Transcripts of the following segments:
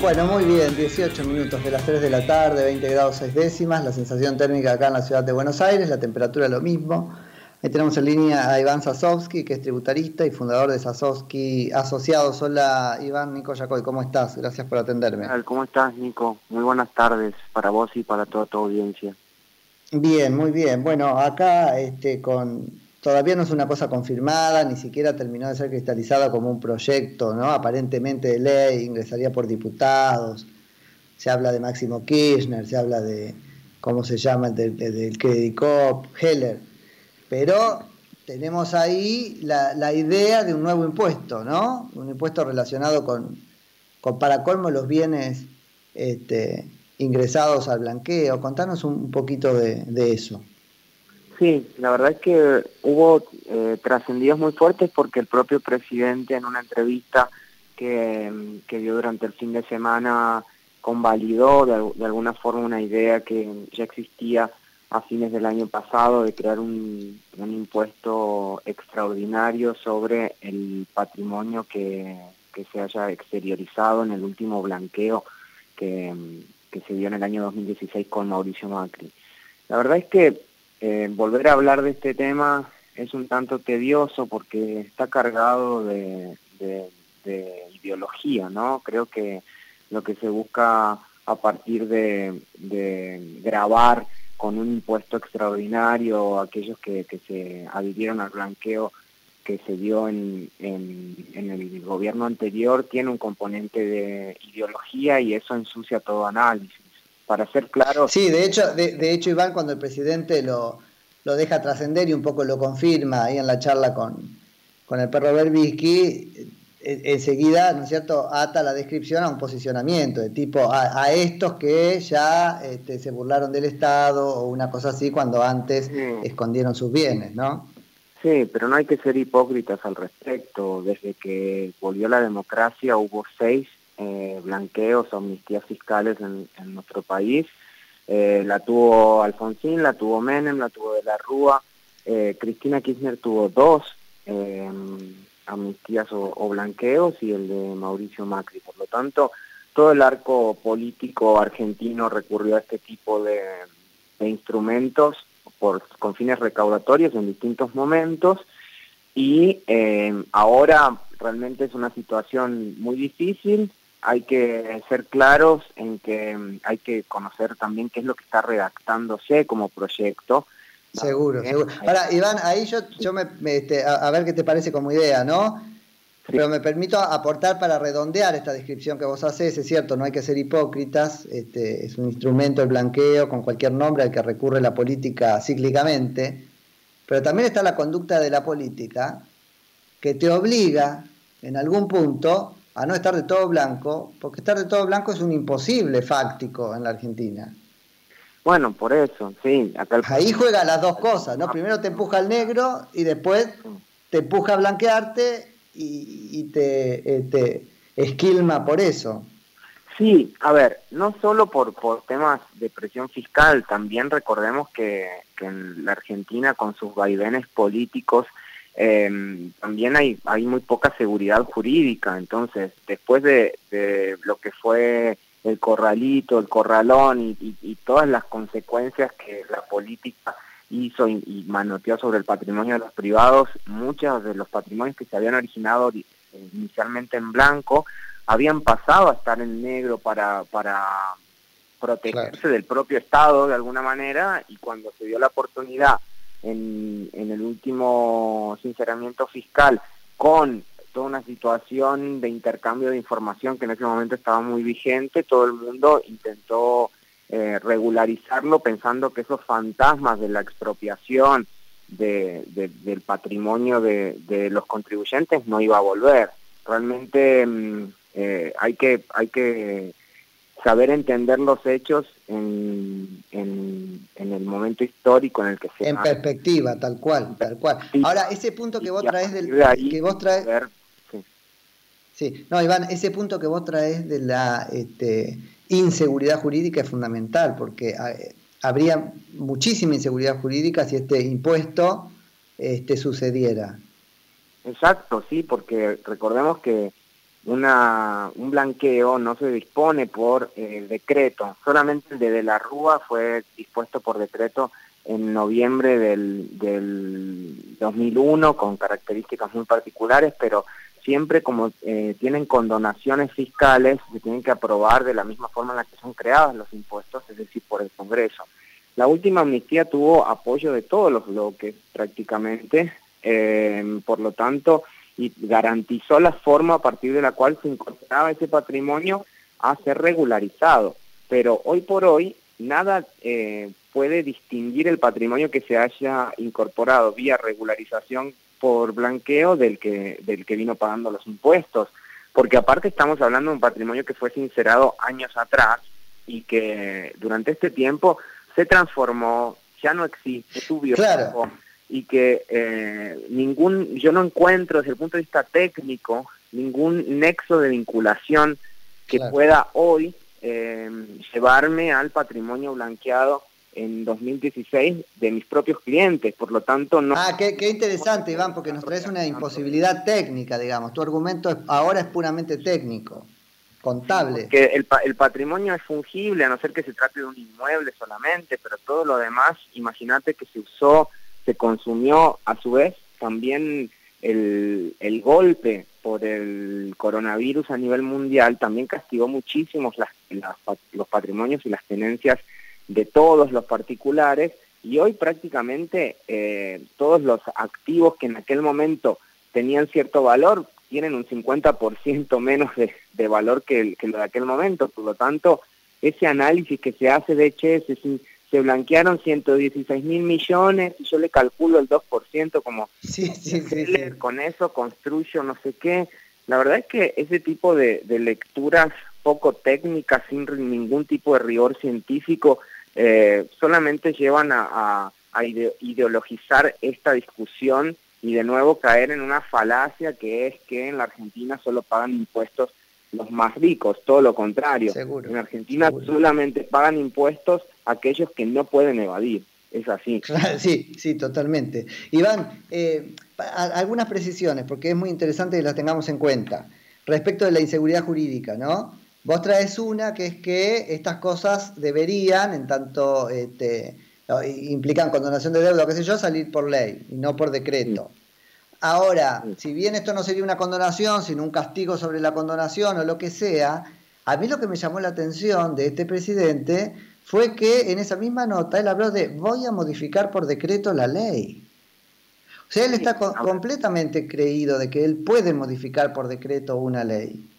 Bueno, muy bien, 18 minutos de las 3 de la tarde, 20 grados 6 décimas, la sensación térmica acá en la ciudad de Buenos Aires, la temperatura lo mismo. Ahí tenemos en línea a Iván Sasovsky, que es tributarista y fundador de Sasovsky Asociados. Hola Iván, Nico Yacoy, ¿cómo estás? Gracias por atenderme. ¿Cómo estás, Nico? Muy buenas tardes para vos y para toda tu audiencia. Bien, muy bien. Bueno, acá este, con todavía no es una cosa confirmada, ni siquiera terminó de ser cristalizada como un proyecto, ¿no? Aparentemente de ley, ingresaría por diputados. Se habla de Máximo Kirchner, se habla de, ¿cómo se llama? el del, del Heller. Pero tenemos ahí la, idea de un nuevo impuesto, ¿no? Un impuesto relacionado con, con para colmo, los bienes este, ingresados al blanqueo. Contanos un poquito de eso. Sí, la verdad es que hubo eh, trascendidos muy fuertes porque el propio presidente en una entrevista que, dio durante el fin de semana convalidó de, alguna forma una idea que ya existía a fines del año pasado de crear un, impuesto extraordinario sobre el patrimonio que, se haya exteriorizado en el último blanqueo que, que se dio en el año 2016 con Mauricio Macri. La verdad es que eh, volver a hablar de este tema es un tanto tedioso porque está cargado de, ideología, ¿no? Creo que lo que se busca a partir de, grabar con un impuesto extraordinario aquellos que, se adhirieron al blanqueo que se dio en, el gobierno anterior tiene un componente de ideología y eso ensucia todo análisis para ser claro. Sí, de hecho, de, hecho Iván, cuando el presidente lo, lo deja trascender y un poco lo confirma ahí en la charla con, con el perro Berbisky, e, enseguida, ¿no es cierto?, ata la descripción a un posicionamiento de tipo a, estos que ya este, se burlaron del Estado o una cosa así cuando antes escondieron sus bienes, ¿no? Sí, pero no hay que ser hipócritas al respecto. Desde que volvió la democracia hubo seis eh, blanqueos o amnistías fiscales en, nuestro país. Eh, la tuvo Alfonsín, la tuvo Menem, la tuvo de la Rúa. Eh, Cristina Kirchner tuvo dos amnistías o, blanqueos y el de Mauricio Macri. Por lo tanto, todo el arco político argentino recurrió a este tipo de, instrumentos por, con fines recaudatorios en distintos momentos y ahora realmente es una situación muy difícil hay que ser claros en que mm, hay que conocer también qué es lo que está redactándose como proyecto. Seguro, seguro. Ahora, Iván, ahí yo, yo me, este, a, ver qué te parece como idea, ¿no? Pero me permito aportar para redondear esta descripción que vos haces, es cierto, no hay que ser hipócritas, este, es un instrumento el blanqueo con cualquier nombre al que recurre la política cíclicamente, pero también está la conducta de la política que te obliga en algún punto a no estar de todo blanco, porque estar de todo blanco es un imposible fáctico en la Argentina. Bueno, por eso, sí. Ahí juega las dos cosas, ¿no? Primero te empuja al negro y después te empuja a blanquearte y, te, eh, te, esquilma por eso. Sí, a ver, no solo por, por temas de presión fiscal, también recordemos que, que en la Argentina con sus vaivenes políticos eh, también hay, hay muy poca seguridad jurídica. Entonces, después de, lo que fue el corralito, el corralón y, todas las consecuencias que la política hizo y, manoteó sobre el patrimonio de los privados, muchos de los patrimonios que se habían originado inicialmente en blanco habían pasado a estar en negro para, para protegerse del propio Estado de alguna manera y cuando se dio la oportunidad en, el último sinceramiento fiscal con toda una situación de intercambio de información que en ese momento estaba muy vigente, todo el mundo intentó eh, regularizarlo pensando que esos fantasmas de la expropiación de, del patrimonio de, los contribuyentes no iba a volver. Realmente mm, eh, hay que hay que saber entender los hechos en, en, el momento histórico en el que se en perspectiva tal cual tal cual. Ahora ese punto que vos traes del que vos traes sí. no Iván ese punto que vos traes de la este, inseguridad jurídica es fundamental porque ah, habría muchísima inseguridad jurídica si este impuesto este sucediera. Exacto sí porque recordemos que una, un blanqueo no se dispone por decreto, solamente el de, de la Rúa fue dispuesto por decreto en noviembre del, del 2001 con características muy particulares, pero siempre como eh, tienen condonaciones fiscales, se tienen que aprobar de la misma forma en la que son creados los impuestos, es decir, por el Congreso. La última amnistía tuvo apoyo de todos los bloques prácticamente, eh, por lo tanto, y garantizó la forma a partir de la cual se incorporaba ese patrimonio a ser regularizado. Pero hoy por hoy nada eh, puede distinguir el patrimonio que se haya incorporado vía regularización por blanqueo del que, del que vino pagando los impuestos. Porque aparte estamos hablando de un patrimonio que fue sincerado años atrás y que durante este tiempo se transformó, ya no existe, subió y que eh, ningún, yo no encuentro desde el punto de vista técnico ningún nexo de vinculación que pueda hoy eh, llevarme al patrimonio blanqueado en 2016 de mis propios clientes, por lo tanto no... Ah, qué, interesante, Iván, porque nos traes una imposibilidad técnica, digamos. Tu argumento ahora es puramente técnico, contable. Que el, el patrimonio es fungible, a no ser que se trate de un inmueble solamente, pero todo lo demás, imagínate que se usó, se consumió a su vez también el, el golpe por el coronavirus a nivel mundial también castigó muchísimo las, los patrimonios y las tenencias de todos los particulares y hoy prácticamente eh, todos los activos que en aquel momento tenían cierto valor tienen un 50% menos de, de valor que, que, lo de aquel momento. Por lo tanto, ese análisis que se hace de che, se, se blanquearon 116 mil millones y yo le calculo el 2% como sí, sí, sí, con eso construyo no sé qué. La verdad es que ese tipo de, de lecturas poco técnicas, sin ningún tipo de rigor científico, eh, solamente llevan a, ideologizar esta discusión y de nuevo caer en una falacia que es que en la Argentina solo pagan impuestos los más ricos, todo lo contrario. en Argentina solamente pagan impuestos aquellos que no pueden evadir. Es así. Sí, sí, totalmente. Iván, eh, algunas precisiones, porque es muy interesante que las tengamos en cuenta. Respecto de la inseguridad jurídica, ¿no? Vos traes una que es que estas cosas deberían, en tanto este, implican condonación de deuda, qué sé yo, salir por ley y no por decreto. Ahora, si bien esto no sería una condonación, sino un castigo sobre la condonación o lo que sea, a mí lo que me llamó la atención de este presidente fue que en esa misma nota él habló de voy a modificar por decreto la ley. O sea, él está completamente creído de que él puede modificar por decreto una ley.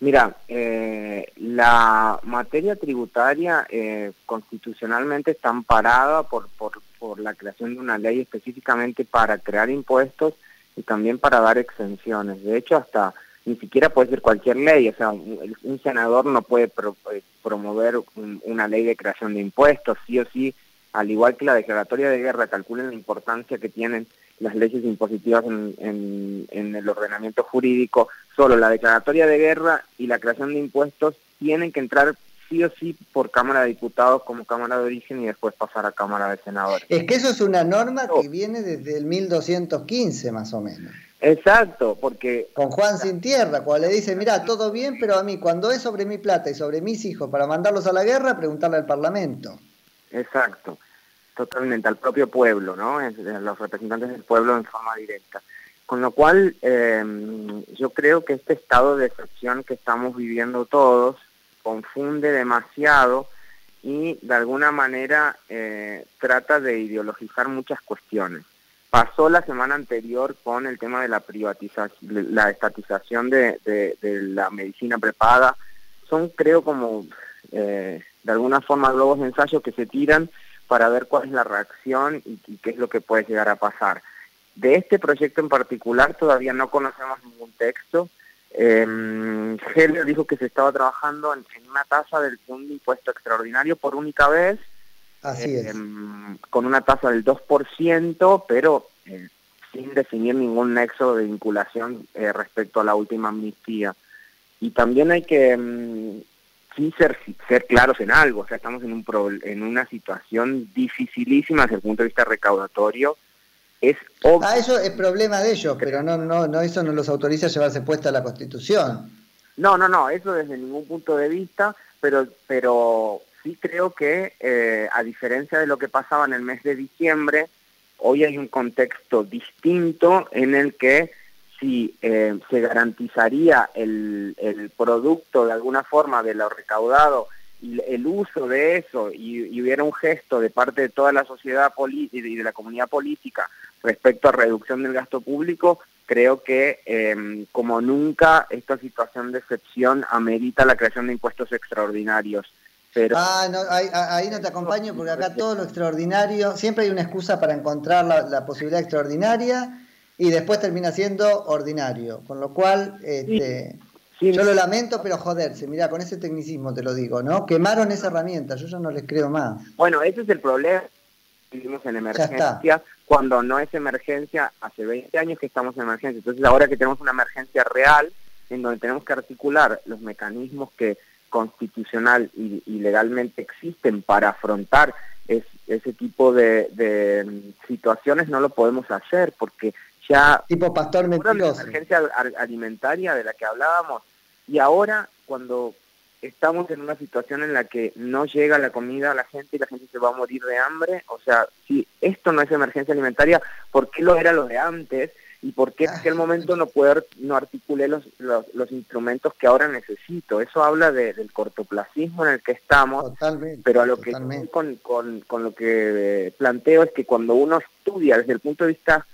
Mira, eh, la materia tributaria eh, constitucionalmente está amparada por, por, por la creación de una ley específicamente para crear impuestos y también para dar exenciones. De hecho, hasta ni siquiera puede ser cualquier ley, o sea, un, senador no puede eh, promover una ley de creación de impuestos, sí o sí, al igual que la declaratoria de guerra, calculen la importancia que tienen las leyes impositivas en, en, el ordenamiento jurídico, solo la declaratoria de guerra y la creación de impuestos tienen que entrar sí o sí por Cámara de Diputados como Cámara de Origen y después pasar a Cámara de Senadores. Es que eso es una norma que viene desde el 1215 más o menos. Exacto, porque... Con Juan Sin Tierra, cuando le dice, mira, todo bien, pero a mí cuando es sobre mi plata y sobre mis hijos para mandarlos a la guerra, preguntarle al Parlamento. Exacto totalmente al propio pueblo, ¿no? los representantes del pueblo en forma directa. Con lo cual, em, yo creo que este estado de excepción que estamos viviendo todos confunde demasiado y de alguna manera eh, trata de ideologizar muchas cuestiones. Pasó la semana anterior con el tema de la privatización, la estatización de, la medicina prepaga. Son, creo, como eh, de alguna forma globos de ensayo que se tiran para ver cuál es la reacción y, qué es lo que puede llegar a pasar. De este proyecto en particular todavía no conocemos ningún texto. Eh, dijo que se estaba trabajando en, una tasa del un impuesto extraordinario por única vez, Así es. Em, con una tasa del 2%, pero eh, sin definir ningún nexo de vinculación eh, respecto a la última amnistía. Y también hay que em, sí ser, ser claros en algo, o sea, estamos en, un en una situación dificilísima desde el punto de vista recaudatorio, es obvio. Ah, eso es problema de ellos, pero no, no, no, eso no los autoriza a llevarse puesta la Constitución. No, no, no, eso desde ningún punto de vista, pero, pero sí creo que, eh, a diferencia de lo que pasaba en el mes de diciembre, hoy hay un contexto distinto en el que si eh, se garantizaría el, el, producto de alguna forma de lo recaudado y el uso de eso y, hubiera un gesto de parte de toda la sociedad política y de la comunidad política respecto a reducción del gasto público, creo que em, como nunca esta situación de excepción amerita la creación de impuestos extraordinarios. Pero... Ah, no, ahí, no te acompaño porque acá todo lo extraordinario, siempre hay una excusa para encontrar la posibilidad extraordinaria y después termina siendo ordinario. Con lo cual, este, yo lo lamento, pero joderse, mira, con ese tecnicismo te lo digo, ¿no? Quemaron esa herramienta, yo ya no les creo más. Bueno, ese es el problema. Vivimos en emergencia, cuando no es emergencia, hace 20 años que estamos en emergencia. Entonces, ahora que tenemos una emergencia real, en donde tenemos que articular los mecanismos que constitucional y, legalmente existen para afrontar ese tipo de, de situaciones, no lo podemos hacer porque ya tipo pastor la emergencia alimentaria de la que hablábamos y ahora cuando estamos en una situación en la que no llega la comida a la gente y la gente se va a morir de hambre, o sea, si esto no es emergencia alimentaria, ¿por qué lo era lo de antes? ¿Y por qué en aquel momento no poder, no articulé los, los, instrumentos que ahora necesito? Eso habla del cortoplacismo en el que estamos, pero a lo que con, con, con lo que planteo es que cuando uno estudia desde el punto de vista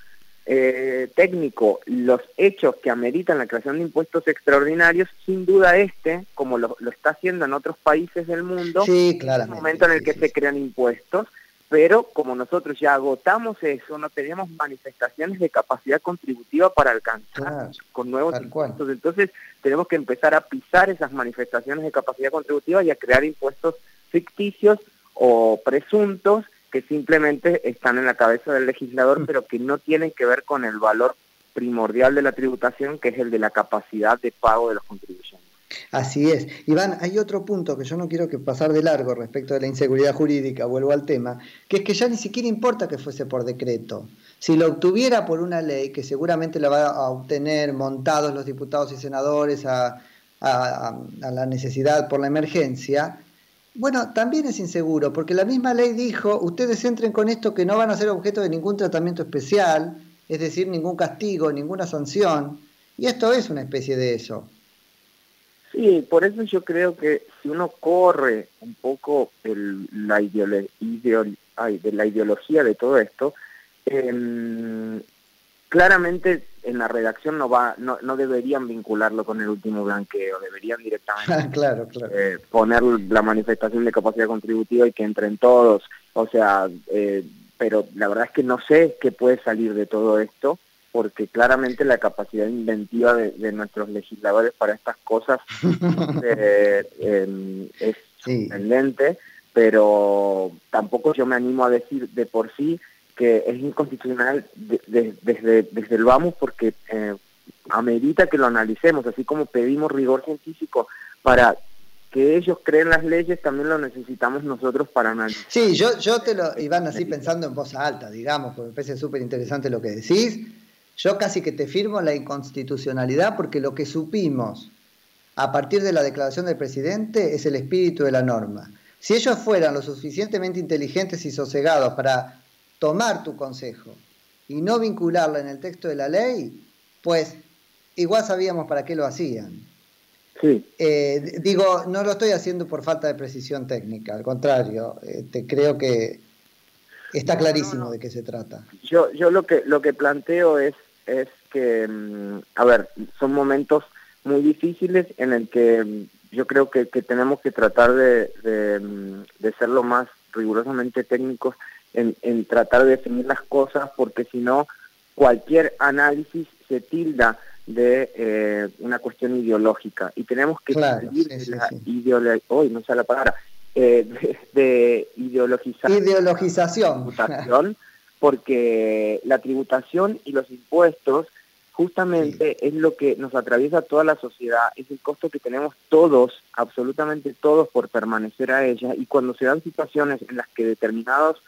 eh, técnico los hechos que ameritan la creación de impuestos extraordinarios, sin duda este, como lo, está haciendo en otros países del mundo, es el momento en el que se crean impuestos, pero como nosotros ya agotamos eso, no tenemos manifestaciones de capacidad contributiva para alcanzar con nuevos impuestos. Entonces tenemos que empezar a pisar esas manifestaciones de capacidad contributiva y a crear impuestos ficticios o presuntos que simplemente están en la cabeza del legislador, mm. pero que no tienen que ver con el valor primordial de la tributación, que es el de la capacidad de pago de los contribuyentes. Así es. Iván, hay otro punto que yo no quiero que pasar de largo respecto de la inseguridad jurídica, vuelvo al tema, que es que ya ni siquiera importa que fuese por decreto. Si lo obtuviera por una ley, que seguramente la va a obtener montados los diputados y senadores a, a la necesidad por la emergencia, bueno, también es inseguro, porque la misma ley dijo, ustedes entren con esto que no van a ser objeto de ningún tratamiento especial, es decir, ningún castigo, ninguna sanción, y esto es una especie de eso. Sí, por eso yo creo que si uno corre un poco el, la de la ideología de todo esto, eh, claramente en la redacción no va no, no deberían vincularlo con el último blanqueo, deberían directamente claro, claro. Eh, poner la manifestación de capacidad contributiva y que entren todos. O sea, eh, pero la verdad es que no sé qué puede salir de todo esto, porque claramente la capacidad inventiva de, nuestros legisladores para estas cosas eh, em, es sorprendente, pero tampoco yo me animo a decir de por sí que es inconstitucional desde, desde el vamos porque eh, amerita que lo analicemos, así como pedimos rigor científico para que ellos creen las leyes, también lo necesitamos nosotros para analizar. Sí, yo, yo te lo, iban así pensando en voz alta, digamos, porque me parece súper interesante lo que decís. Yo casi que te firmo la inconstitucionalidad porque lo que supimos a partir de la declaración del presidente es el espíritu de la norma. Si ellos fueran lo suficientemente inteligentes y sosegados para tomar tu consejo y no vincularla en el texto de la ley, pues igual sabíamos para qué lo hacían. Sí. Eh, digo, no lo estoy haciendo por falta de precisión técnica, al contrario, te creo que está clarísimo de qué se trata. Yo, yo lo que lo que planteo es es que, mm, a ver, son momentos muy difíciles en el que mm, yo creo que, tenemos que tratar de, de, mm, de ser lo más rigurosamente técnicos en, tratar de definir las cosas, porque si no, cualquier análisis se tilda de eh, una cuestión ideológica. Y tenemos que salir de la ideología, hoy no sé la palabra, eh, de, ideologizar ideologización, porque la tributación y los impuestos justamente es lo que nos atraviesa toda la sociedad, es el costo que tenemos todos, absolutamente todos, por permanecer a ella, y cuando se dan situaciones en las que determinados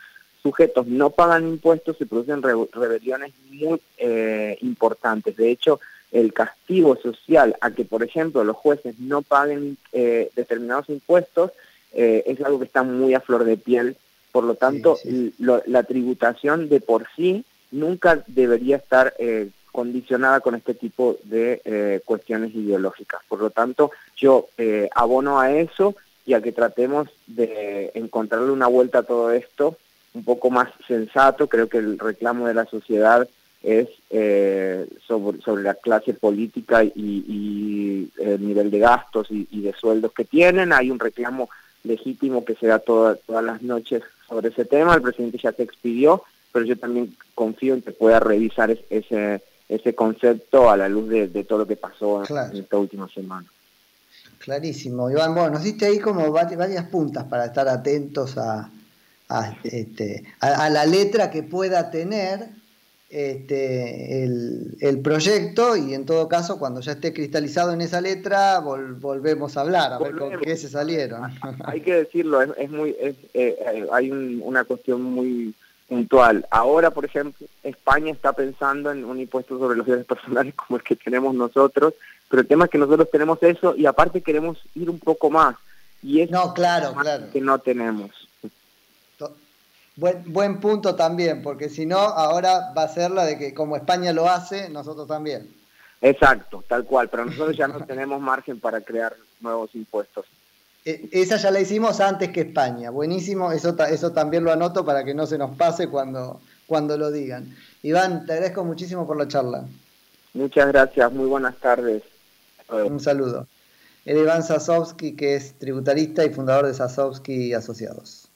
sujetos no pagan impuestos, se producen rebeliones muy eh, importantes. De hecho, el castigo social a que, por ejemplo, los jueces no paguen eh, determinados impuestos eh, es algo que está muy a flor de piel. Por lo tanto, la tributación de por sí nunca debería estar condicionada con este tipo de cuestiones ideológicas. Por lo tanto, yo abono a eso y a que tratemos de encontrarle una vuelta a todo esto un poco más sensato. Creo que el reclamo de la sociedad es eh, sobre, sobre la clase política y, el nivel de gastos y, de sueldos que tienen. Hay un reclamo legítimo que se da todas las noches sobre ese tema. El presidente ya se expidió, pero yo también confío en que pueda revisar ese, ese concepto a la luz de, todo lo que pasó en esta última semana. Clarísimo, Iván. Bueno, nos diste ahí como varias puntas para estar atentos a, a, este, a, la letra que pueda tener este, el, proyecto y en todo caso cuando ya esté cristalizado en esa letra volvemos a hablar, a ver con qué se salieron. Hay que decirlo, es, muy, eh, hay una cuestión muy puntual. Ahora, por ejemplo, España está pensando en un impuesto sobre los bienes personales como el que tenemos nosotros, pero el tema es que nosotros tenemos eso y aparte queremos ir un poco más. Y es no, claro, claro. que no tenemos. Buen, buen punto también, porque si no, ahora va a ser la de que como España lo hace, nosotros también. Exacto, tal cual, pero nosotros ya no tenemos margen para crear nuevos impuestos. E, esa ya la hicimos antes que España, buenísimo, eso, eso también lo anoto para que no se nos pase cuando, cuando lo digan. Iván, te agradezco muchísimo por la charla. Muchas gracias, muy buenas tardes. Un saludo. El Iván Sasovsky, que es tributarista y fundador de Sasovsky Asociados.